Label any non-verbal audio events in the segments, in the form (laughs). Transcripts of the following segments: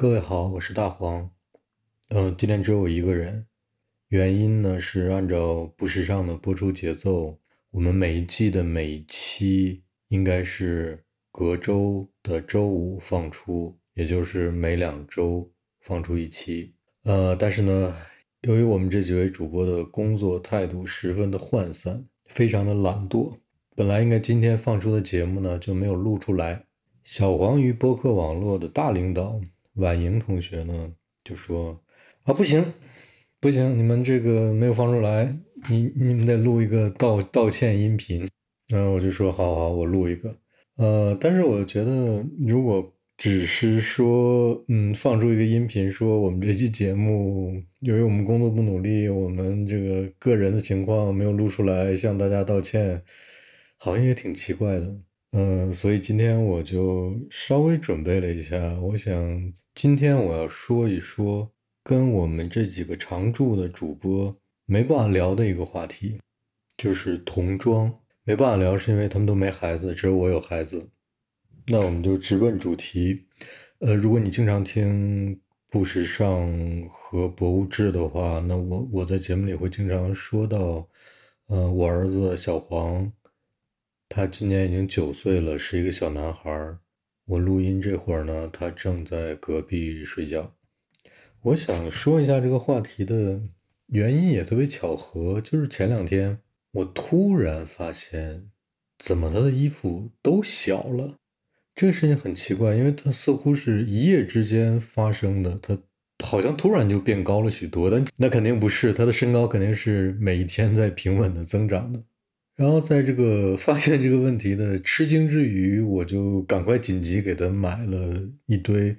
各位好，我是大黄。嗯，今天只有我一个人，原因呢是按照不时尚的播出节奏，我们每一季的每一期应该是隔周的周五放出，也就是每两周放出一期。呃，但是呢，由于我们这几位主播的工作态度十分的涣散，非常的懒惰，本来应该今天放出的节目呢就没有录出来。小黄鱼播客网络的大领导婉莹同学呢，就说：“啊，不行，不行，你们这个没有放出来，你你们得录一个道道歉音频。”然后我就说：“好好，我录一个。”呃，但是我觉得，如果只是说，嗯，放出一个音频，说我们这期节目由于我们工作不努力，我们这个个人的情况没有录出来，向大家道歉，好像也挺奇怪的。嗯，所以今天我就稍微准备了一下，我想今天我要说一说跟我们这几个常驻的主播没办法聊的一个话题，就是童装。没办法聊，是因为他们都没孩子，只有我有孩子。那我们就直奔主题。呃，如果你经常听不时尚和博物志的话，那我我在节目里会经常说到，呃，我儿子小黄。他今年已经九岁了，是一个小男孩。我录音这会儿呢，他正在隔壁睡觉。我想说一下这个话题的原因，也特别巧合，就是前两天我突然发现，怎么他的衣服都小了。这个事情很奇怪，因为他似乎是一夜之间发生的，他好像突然就变高了许多。但那肯定不是，他的身高肯定是每一天在平稳的增长的。然后在这个 (laughs) 发现这个问题的吃惊之余，我就赶快紧急给他买了一堆，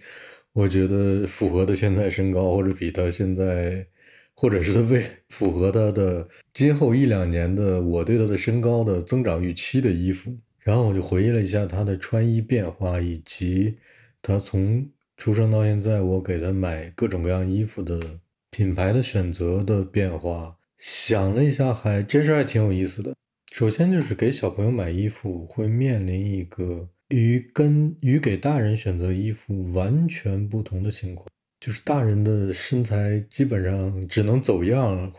我觉得符合他现在身高，或者比他现在，或者是他为符合他的今后一两年的我对他的身高的增长预期的衣服。然后我就回忆了一下他的穿衣变化，以及他从出生到现在我给他买各种各样衣服的品牌的选择的变化，想了一下，还真是还挺有意思的。首先就是给小朋友买衣服会面临一个与跟与给大人选择衣服完全不同的情况，就是大人的身材基本上只能走样，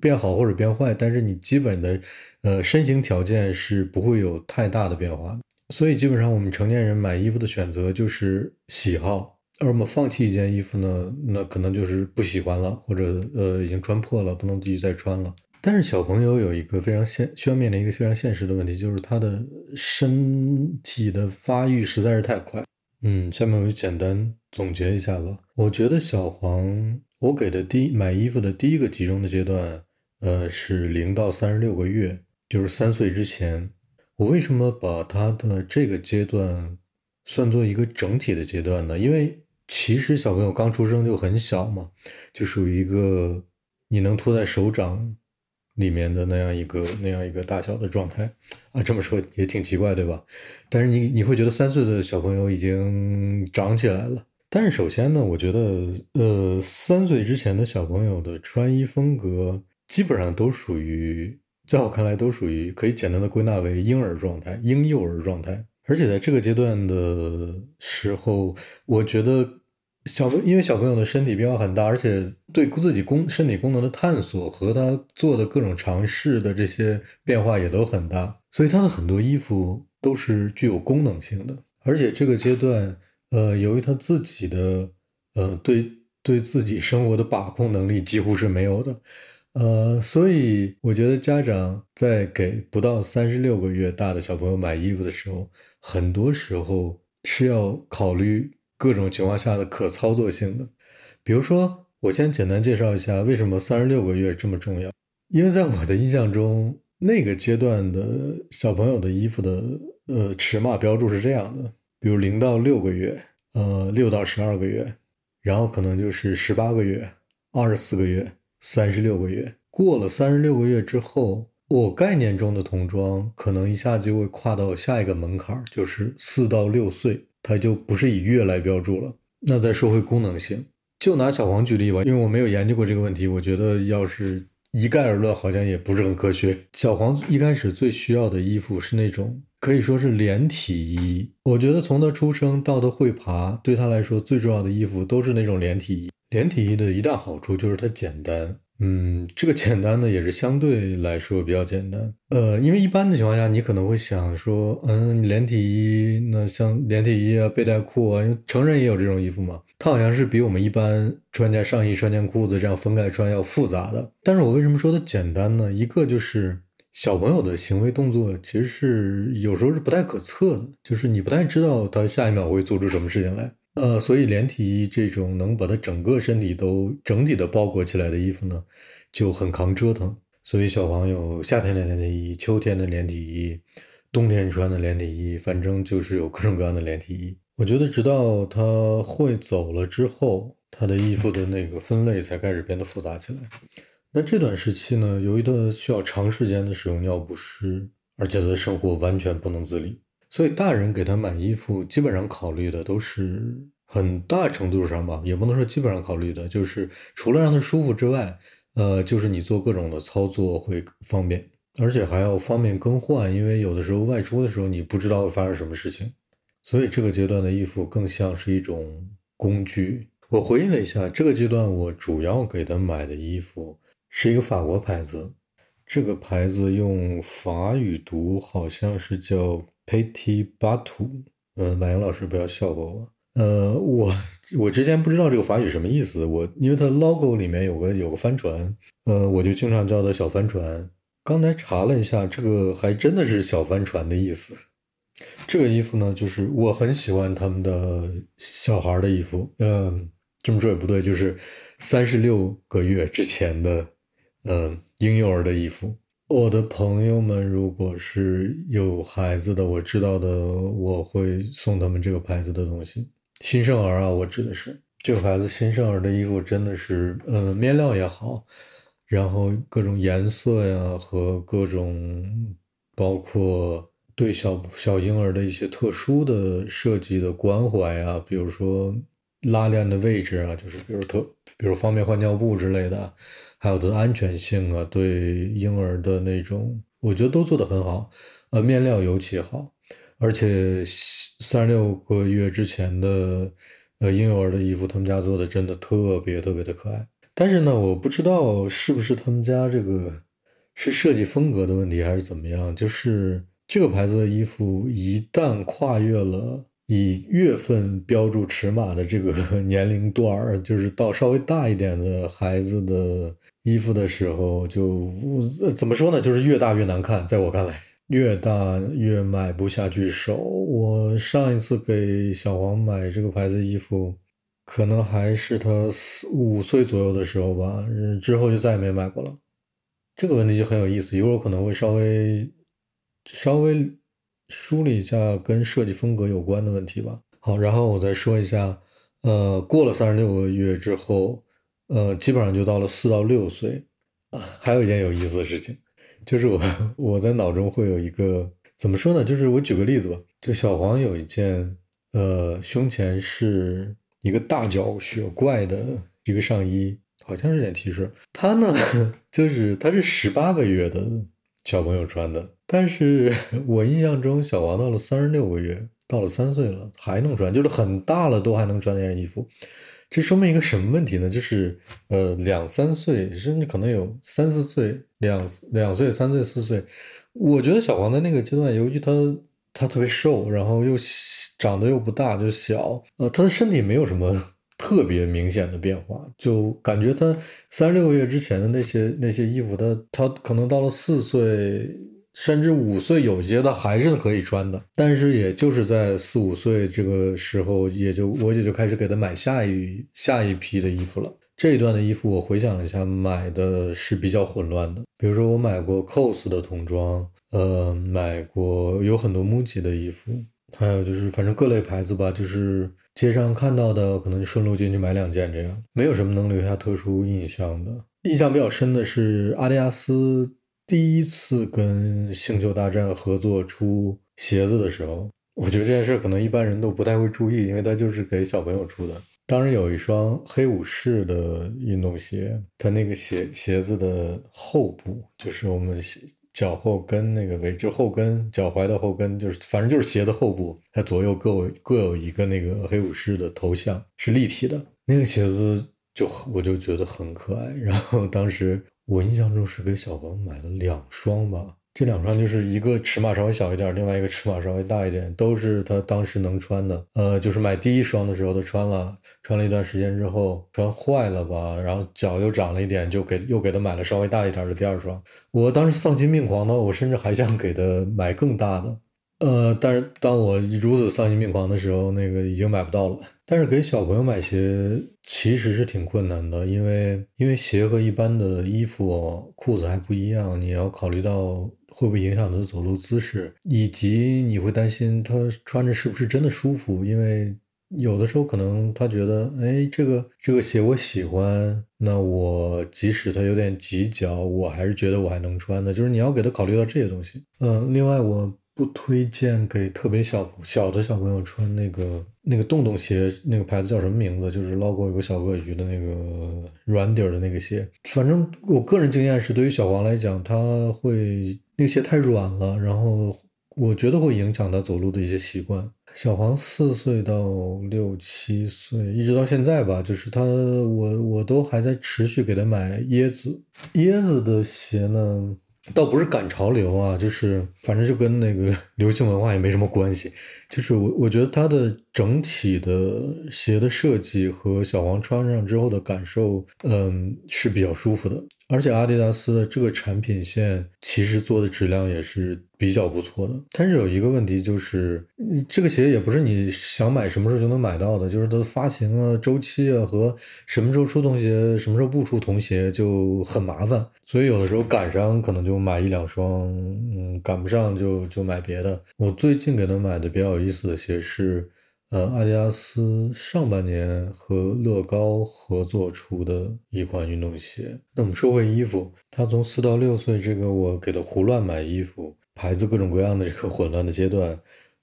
变好或者变坏，但是你基本的呃身形条件是不会有太大的变化。所以基本上我们成年人买衣服的选择就是喜好，而我们放弃一件衣服呢，那可能就是不喜欢了，或者呃已经穿破了，不能继续再穿了。但是小朋友有一个非常现需要面临一个非常现实的问题，就是他的身体的发育实在是太快。嗯，下面我就简单总结一下吧。我觉得小黄，我给的第一买衣服的第一个集中的阶段，呃，是零到三十六个月，就是三岁之前。我为什么把他的这个阶段算作一个整体的阶段呢？因为其实小朋友刚出生就很小嘛，就属于一个你能托在手掌。里面的那样一个那样一个大小的状态啊，这么说也挺奇怪，对吧？但是你你会觉得三岁的小朋友已经长起来了。但是首先呢，我觉得呃，三岁之前的小朋友的穿衣风格基本上都属于，在我看来都属于可以简单的归纳为婴儿状态、婴幼儿状态。而且在这个阶段的时候，我觉得。小因为小朋友的身体变化很大，而且对自己功身体功能的探索和他做的各种尝试的这些变化也都很大，所以他的很多衣服都是具有功能性的。而且这个阶段，呃，由于他自己的呃对对自己生活的把控能力几乎是没有的，呃，所以我觉得家长在给不到三十六个月大的小朋友买衣服的时候，很多时候是要考虑。各种情况下的可操作性的，比如说，我先简单介绍一下为什么三十六个月这么重要。因为在我的印象中，那个阶段的小朋友的衣服的呃尺码标注是这样的：比如零到六个月，呃六到十二个月，然后可能就是十八个月、二十四个月、三十六个月。过了三十六个月之后，我概念中的童装可能一下就会跨到下一个门槛，就是四到六岁。它就不是以月来标注了。那再说回功能性，就拿小黄举例吧，因为我没有研究过这个问题。我觉得要是一概而论好像也不是很科学。小黄一开始最需要的衣服是那种可以说是连体衣。我觉得从他出生到他会爬，对他来说最重要的衣服都是那种连体衣。连体衣的一大好处就是它简单。嗯，这个简单的也是相对来说比较简单。呃，因为一般的情况下，你可能会想说，嗯，连体衣，那像连体衣啊、背带裤啊，因为成人也有这种衣服嘛，它好像是比我们一般穿件上衣、穿件裤子这样分开穿要复杂的。但是我为什么说它简单呢？一个就是小朋友的行为动作其实是有时候是不太可测的，就是你不太知道他下一秒会做出什么事情来。呃，所以连体衣这种能把它整个身体都整体的包裹起来的衣服呢，就很抗折腾。所以小黄有夏天的连体衣、秋天的连体衣、冬天穿的连体衣，反正就是有各种各样的连体衣。我觉得直到他会走了之后，他的衣服的那个分类才开始变得复杂起来。那这段时期呢，由于他需要长时间的使用尿不湿，而且他的生活完全不能自理。所以大人给他买衣服，基本上考虑的都是很大程度上吧，也不能说基本上考虑的，就是除了让他舒服之外，呃，就是你做各种的操作会方便，而且还要方便更换，因为有的时候外出的时候你不知道会发生什么事情，所以这个阶段的衣服更像是一种工具。我回忆了一下，这个阶段我主要给他买的衣服是一个法国牌子，这个牌子用法语读好像是叫。Petit Batu 嗯，马英老师不要笑话我。呃，我我之前不知道这个法语什么意思，我因为它 logo 里面有个有个帆船，呃，我就经常叫它小帆船。刚才查了一下，这个还真的是小帆船的意思。这个衣服呢，就是我很喜欢他们的小孩的衣服，嗯，这么说也不对，就是三十六个月之前的，嗯，婴幼儿的衣服。我的朋友们，如果是有孩子的，我知道的，我会送他们这个牌子的东西。新生儿啊，我指的是这个牌子新生儿的衣服，真的是，呃，面料也好，然后各种颜色呀和各种，包括对小小婴儿的一些特殊的设计的关怀啊，比如说拉链的位置啊，就是比如特，比如方便换尿布之类的。还有它的安全性啊，对婴儿的那种，我觉得都做得很好。呃，面料尤其好，而且三十六个月之前的呃婴幼儿的衣服，他们家做的真的特别特别的可爱。但是呢，我不知道是不是他们家这个是设计风格的问题，还是怎么样。就是这个牌子的衣服一旦跨越了。以月份标注尺码的这个 (laughs) 年龄段儿，就是到稍微大一点的孩子的衣服的时候，就怎么说呢？就是越大越难看，在我看来，越大越买不下去手。我上一次给小黄买这个牌子衣服，可能还是他四五岁左右的时候吧，之后就再也没买过了。这个问题就很有意思，一会儿可能会稍微稍微。梳理一下跟设计风格有关的问题吧。好，然后我再说一下，呃，过了三十六个月之后，呃，基本上就到了四到六岁啊。还有一件有意思的事情，就是我我在脑中会有一个怎么说呢？就是我举个例子吧，就小黄有一件，呃，胸前是一个大脚雪怪的一个上衣，好像是件 T 恤。它呢，(laughs) 就是它是十八个月的小朋友穿的。但是 (laughs) 我印象中，小王到了三十六个月，到了三岁了还能穿，就是很大了都还能穿那件衣服。这说明一个什么问题呢？就是呃，两三岁，甚至可能有三四岁，两两岁、三岁、四岁。我觉得小黄在那个阶段，由于他他特别瘦，然后又长得又不大，就小，呃，他的身体没有什么特别明显的变化，就感觉他三十六个月之前的那些那些衣服，他他可能到了四岁。甚至五岁有些他还是可以穿的，但是也就是在四五岁这个时候，也就我也就开始给他买下一下一批的衣服了。这一段的衣服我回想了一下，买的是比较混乱的。比如说我买过 COS 的童装，呃，买过有很多 MUJI 的衣服，还有就是反正各类牌子吧，就是街上看到的，可能就顺路进去买两件这样，没有什么能留下特殊印象的。印象比较深的是阿迪达斯。第一次跟星球大战合作出鞋子的时候，我觉得这件事可能一般人都不太会注意，因为它就是给小朋友出的。当时有一双黑武士的运动鞋，它那个鞋鞋子的后部，就是我们脚后跟那个位置，后跟脚踝的后跟，就是反正就是鞋的后部，它左右各有各有一个那个黑武士的头像，是立体的。那个鞋子就我就觉得很可爱，然后当时我印象中是给小黄买了两双吧。这两双就是一个尺码稍微小一点，另外一个尺码稍微大一点，都是他当时能穿的。呃，就是买第一双的时候他穿了，穿了一段时间之后穿坏了吧，然后脚又长了一点，就给又给他买了稍微大一点的第二双。我当时丧心病狂的，我甚至还想给他买更大的。呃，但是当我如此丧心病狂的时候，那个已经买不到了。但是给小朋友买鞋其实是挺困难的，因为因为鞋和一般的衣服、裤子还不一样，你要考虑到会不会影响他的走路姿势，以及你会担心他穿着是不是真的舒服。因为有的时候可能他觉得，哎，这个这个鞋我喜欢，那我即使它有点挤脚，我还是觉得我还能穿的。就是你要给他考虑到这些东西。嗯，另外我。不推荐给特别小小的小朋友穿那个那个洞洞鞋，那个牌子叫什么名字？就是捞过有个小鳄鱼的那个软底儿的那个鞋。反正我个人经验是，对于小黄来讲，他会那个鞋太软了，然后我觉得会影响他走路的一些习惯。小黄四岁到六七岁，一直到现在吧，就是他我我都还在持续给他买椰子椰子的鞋呢。倒不是赶潮流啊，就是反正就跟那个 (laughs) 流行文化也没什么关系。就是我我觉得它的整体的鞋的设计和小黄穿上之后的感受，嗯，是比较舒服的。而且阿迪达斯的这个产品线其实做的质量也是比较不错的，但是有一个问题就是，这个鞋也不是你想买什么时候就能买到的，就是它的发行啊、周期啊和什么时候出童鞋、什么时候不出童鞋就很麻烦，所以有的时候赶上可能就买一两双，嗯，赶不上就就买别的。我最近给他买的比较有意思的鞋是。呃，阿迪达斯上半年和乐高合作出的一款运动鞋。那我们说回衣服，他从四到六岁这个我给他胡乱买衣服，牌子各种各样的这个混乱的阶段，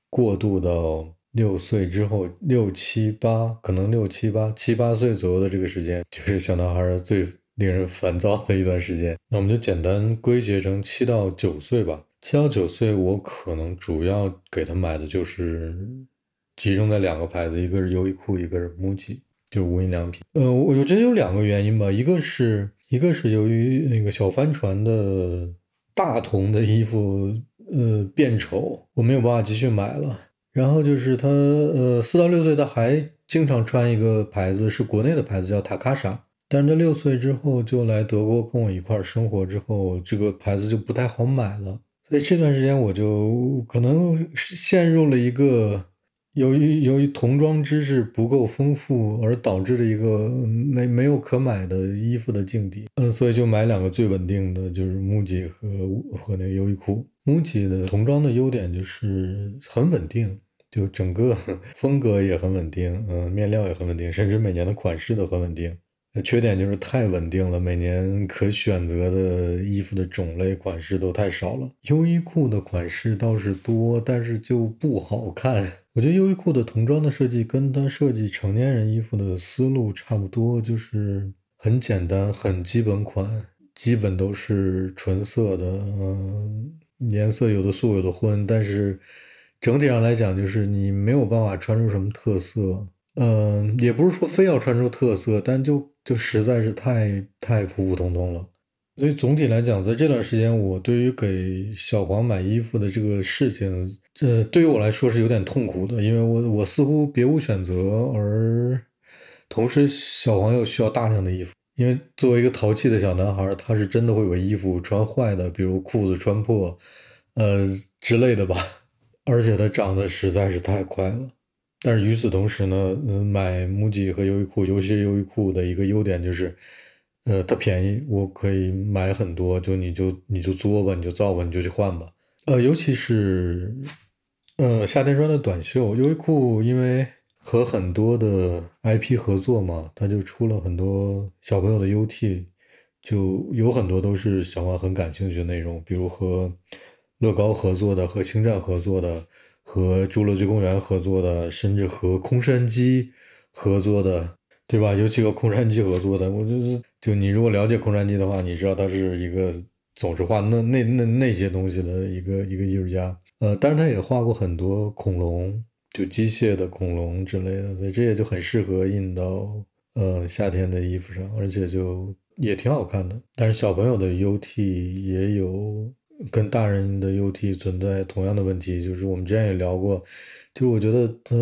过渡到六岁之后，六七八，可能六七八七八岁左右的这个时间，就是小男孩最令人烦躁的一段时间。那我们就简单归结成七到九岁吧。七到九岁，我可能主要给他买的就是。集中在两个牌子，一个是优衣库，一个是 MUJI，就是无印良品。呃，我觉得有两个原因吧，一个是一个是由于那个小帆船的大童的衣服，呃，变丑，我没有办法继续买了。然后就是他，呃，四到六岁他还经常穿一个牌子，是国内的牌子，叫塔卡莎。但是他六岁之后就来德国跟我一块儿生活之后，这个牌子就不太好买了。所以这段时间我就可能陷入了一个。由于由于童装知识不够丰富而导致的一个没没有可买的衣服的境地，嗯，所以就买两个最稳定的，就是 MUJI 和和那个优衣库。MUJI 的童装的优点就是很稳定，就整个 (laughs) 风格也很稳定，嗯，面料也很稳定，甚至每年的款式都很稳定。缺点就是太稳定了，每年可选择的衣服的种类款式都太少了。优衣库的款式倒是多，但是就不好看。我觉得优衣库的童装的设计跟它设计成年人衣服的思路差不多，就是很简单、很基本款，基本都是纯色的，嗯，颜色有的素有的荤，但是整体上来讲，就是你没有办法穿出什么特色，嗯，也不是说非要穿出特色，但就就实在是太太普普通通了。所以总体来讲，在这段时间，我对于给小黄买衣服的这个事情，这对于我来说是有点痛苦的，因为我我似乎别无选择，而同时小黄又需要大量的衣服，因为作为一个淘气的小男孩，他是真的会把衣服穿坏的，比如裤子穿破，呃之类的吧。(laughs) 而且他长得实在是太快了。但是与此同时呢，嗯，买 MUJI 和优衣库，尤其是优衣库的一个优点就是。呃，它便宜，我可以买很多，就你就你就作吧，你就造吧，你就去换吧。呃，尤其是呃夏天穿的短袖，优衣库因为和很多的 IP 合作嘛，它就出了很多小朋友的 UT，就有很多都是小黄很感兴趣的内容，比如和乐高合作的、和星战合作的、和侏罗纪公园合作的，甚至和空山鸡。合作的，对吧？尤其和空山鸡合作的，我就是就你如果了解空山鸡的话，你知道他是一个总是画那那那那些东西的一个一个艺术家。呃，但是他也画过很多恐龙，就机械的恐龙之类的，所以这也就很适合印到呃夏天的衣服上，而且就也挺好看的。但是小朋友的 UT 也有跟大人的 UT 存在同样的问题，就是我们之前也聊过，就我觉得他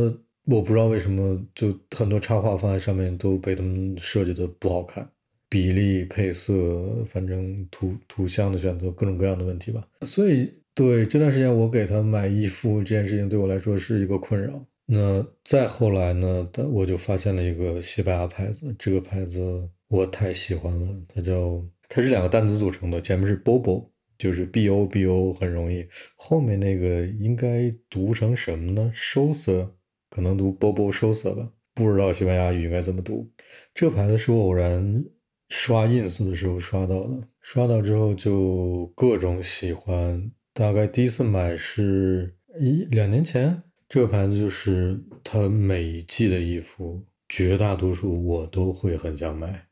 我不知道为什么就很多插画放在上面都被他们设计的不好看，比例、配色，反正图图像的选择各种各样的问题吧，所以。对这段时间，我给他买衣服这件事情对我来说是一个困扰。那再后来呢，我就发现了一个西班牙牌子，这个牌子我太喜欢了。它叫，它是两个单词组成的，前面是 Bobo，就是 B O B O 很容易，后面那个应该读成什么呢 s o s 可能读 Bobo s o s 吧，不知道西班牙语应该怎么读。这牌子是我偶然刷 ins 的时候刷到的，刷到之后就各种喜欢。大概第一次买是一两年前，这个牌子就是它每一季的衣服，绝大多数我都会很想买。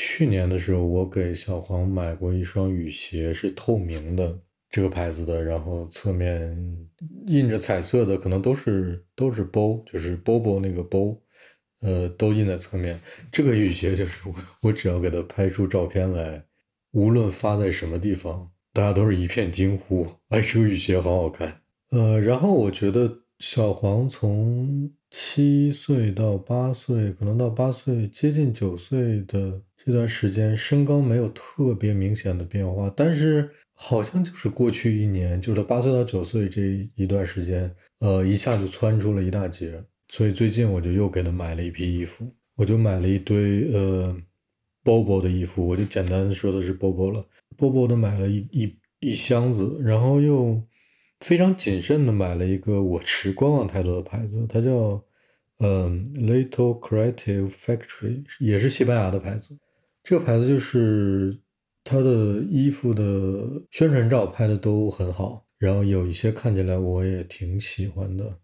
去年的时候，我给小黄买过一双雨鞋，是透明的，这个牌子的，然后侧面印着彩色的，可能都是都是 BO，就是 BOBO 那个 BO，呃，都印在侧面。这个雨鞋就是我，我只要给它拍出照片来，无论发在什么地方。大家都是一片惊呼，哎，这个雨鞋好好看。呃，然后我觉得小黄从七岁到八岁，可能到八岁接近九岁的这段时间，身高没有特别明显的变化，但是好像就是过去一年，就是他八岁到九岁这一段时间，呃，一下就窜出了一大截。所以最近我就又给他买了一批衣服，我就买了一堆呃，Bobo 的衣服，我就简单说的是 Bobo 了。波波的买了一一一箱子，然后又非常谨慎的买了一个我持观望态度的牌子，它叫嗯 Little Creative Factory，也是西班牙的牌子。这个牌子就是它的衣服的宣传照拍的都很好，然后有一些看起来我也挺喜欢的。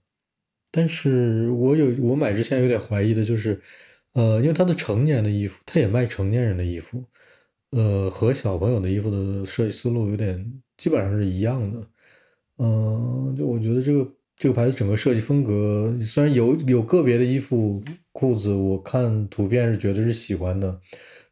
但是我有我买之前有点怀疑的就是，呃，因为它的成年的衣服，它也卖成年人的衣服。呃，和小朋友的衣服的设计思路有点基本上是一样的，嗯，就我觉得这个这个牌子整个设计风格，虽然有有个别的衣服裤子，我看图片是觉得是喜欢的，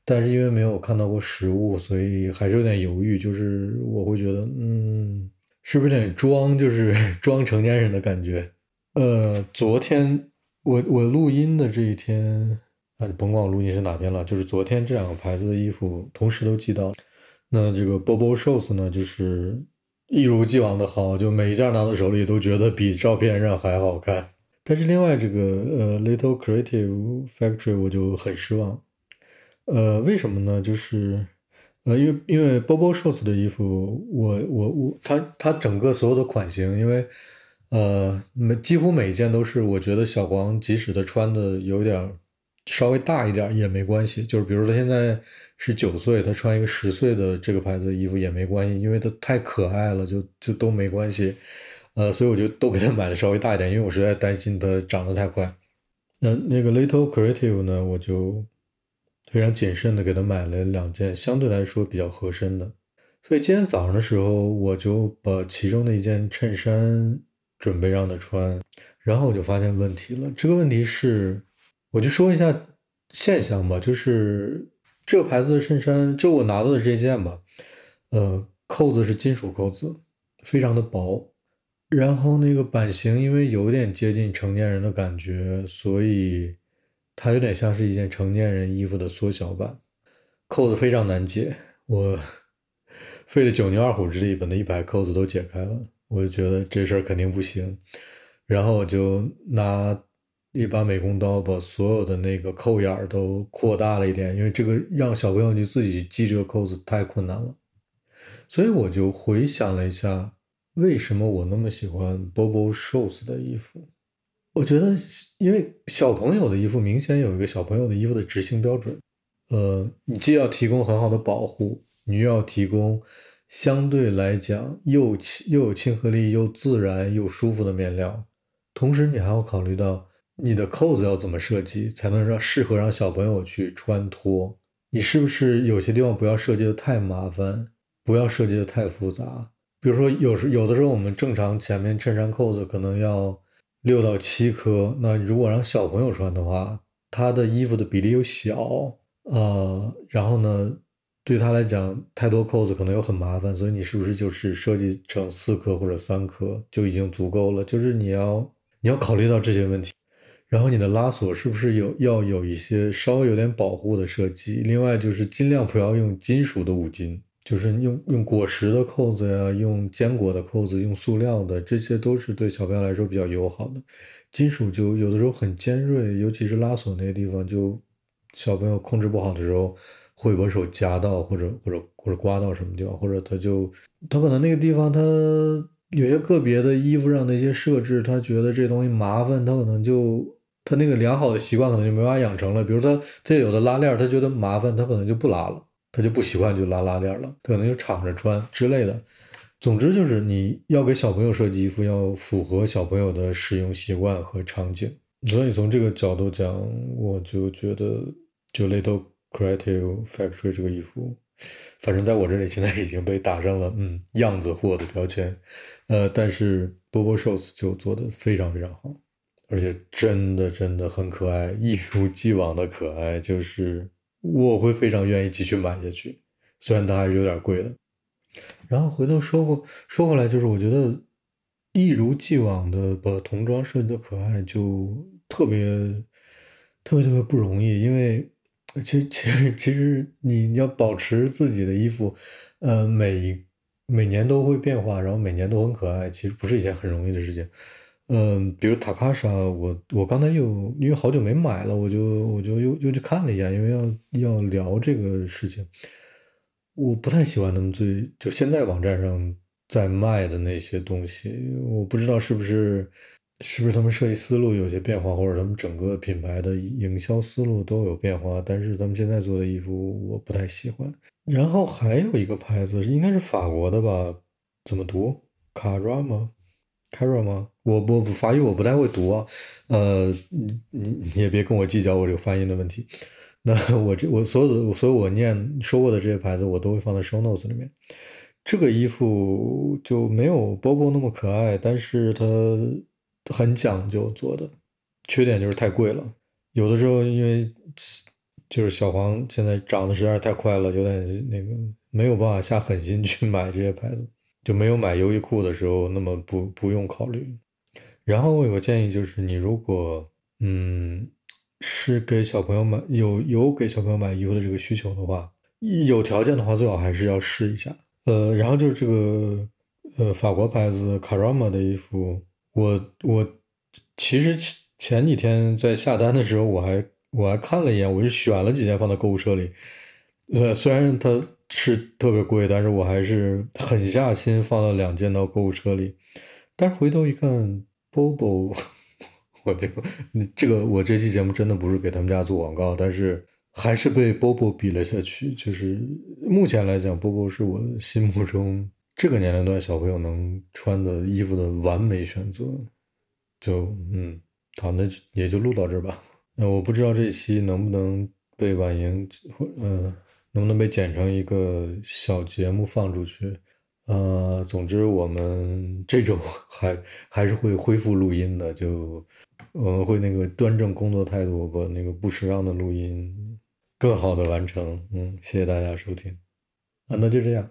但是因为没有看到过实物，所以还是有点犹豫。就是我会觉得，嗯，是不是有点装，就是 (laughs) 装成年人的感觉？呃，昨天我我录音的这一天。那你甭管我录音是哪天了，就是昨天这两个牌子的衣服同时都寄到。那这个 Bobo Shoes 呢，就是一如既往的好，就每一件拿到手里都觉得比照片上还好看。但是另外这个呃 Little Creative Factory 我就很失望。呃，为什么呢？就是呃，因为因为 Bobo shorts 的衣服，我我我，它它整个所有的款型，因为呃每几乎每一件都是我觉得小黄即使他穿的有点。稍微大一点也没关系，就是比如他现在是九岁，他穿一个十岁的这个牌子的衣服也没关系，因为他太可爱了，就就都没关系。呃，所以我就都给他买的稍微大一点，因为我实在担心他长得太快。那那个 Little Creative 呢，我就非常谨慎的给他买了两件相对来说比较合身的。所以今天早上的时候，我就把其中的一件衬衫准备让他穿，然后我就发现问题了。这个问题是。我就说一下现象吧，就是这个牌子的衬衫，就我拿到的这件吧，呃，扣子是金属扣子，非常的薄，然后那个版型因为有点接近成年人的感觉，所以它有点像是一件成年人衣服的缩小版，扣子非常难解，我 (laughs) 费了九牛二虎之力把那一排扣子都解开了，我就觉得这事儿肯定不行，然后我就拿。一把美工刀把所有的那个扣眼儿都扩大了一点，因为这个让小朋友你自己系这个扣子太困难了。所以我就回想了一下，为什么我那么喜欢 Bobo Shoes 的衣服？我觉得，因为小朋友的衣服明显有一个小朋友的衣服的执行标准，呃，你既要提供很好的保护，你又要提供相对来讲又又有亲和力又自然又舒服的面料，同时你还要考虑到。你的扣子要怎么设计才能让适合让小朋友去穿脱？你是不是有些地方不要设计的太麻烦，不要设计的太复杂？比如说，有时有的时候我们正常前面衬衫扣子可能要六到七颗，那如果让小朋友穿的话，他的衣服的比例又小，呃，然后呢，对他来讲太多扣子可能又很麻烦，所以你是不是就是设计成四颗或者三颗就已经足够了？就是你要你要考虑到这些问题，然后你的拉锁是不是有要有一些稍微有点保护的设计？另外就是尽量不要用金属的五金。就是用用果实的扣子呀，用坚果的扣子，用塑料的，这些都是对小朋友来说比较友好的。金属就有的时候很尖锐，尤其是拉锁那个地方，就小朋友控制不好的时候，会把手夹到，或者或者或者刮到什么地方，或者他就他可能那个地方他有些个别的衣服上的一些设置，他觉得这东西麻烦，他可能就他那个良好的习惯可能就没法养成了。比如他这有的拉链，他觉得麻烦，他可能就不拉了。他就不习惯就拉拉链了，他可能就敞着穿之类的。总之就是你要给小朋友设计衣服，要符合小朋友的使用习惯和场景。所以从这个角度讲，我就觉得就 Little Creative Factory 这个衣服，反正在我这里现在已经被打上了嗯样子货的标签。呃，但是 Bobo Shoes 就做的非常非常好，而且真的真的很可爱，一如既往的可爱，就是。我会非常愿意继续买下去，虽然它还是有点贵的。然后回头说过说回来，就是我觉得一如既往的把童装设计的可爱，就特别特别特别不容易。因为其实其实其实你要保持自己的衣服，呃，每每年都会变化，然后每年都很可爱，其实不是一件很容易的事情。嗯，比如塔卡莎，我我刚才又因为好久没买了，我就我就又又去看了一眼，因为要要聊这个事情，我不太喜欢他们最就现在网站上在卖的那些东西，我不知道是不是是不是他们设计思路有些变化，或者他们整个品牌的营销思路都有变化，但是他们现在做的衣服我不太喜欢。然后还有一个牌子应该是法国的吧？怎么读？卡拉吗？Caro 吗？我我不发音我不太会读啊，呃，你你你也别跟我计较我这个发音的问题。那我这我所有的所有我念说过的这些牌子，我都会放在 show notes 里面。这个衣服就没有 Bobo 那么可爱，但是它很讲究做的，缺点就是太贵了。有的时候因为就是小黄现在长得实在是太快了，有点那个没有办法下狠心去买这些牌子，就没有买优衣库的时候那么不不用考虑。然后我有个建议，就是你如果嗯是给小朋友买有有给小朋友买衣服的这个需求的话，有条件的话最好还是要试一下。呃，然后就是这个呃法国牌子 Carama 的衣服，我我其实前几天在下单的时候，我还我还看了一眼，我是选了几件放在购物车里。呃，虽然它是特别贵，但是我还是狠下心放了两件到购物车里。但是回头一看。Bobo，(laughs) 我就你这个我这期节目真的不是给他们家做广告，但是还是被 Bobo 比了下去。就是目前来讲，Bobo 是我心目中这个年龄段小朋友能穿的衣服的完美选择。就嗯，好，那也就录到这儿吧。那我不知道这期能不能被婉莹，嗯，能不能被剪成一个小节目放出去。呃，总之我们这周 (laughs) 还还是会恢复录音的，就我们会那个端正工作态度，把那个不时让的录音更好的完成。嗯，谢谢大家收听，啊，那就这样。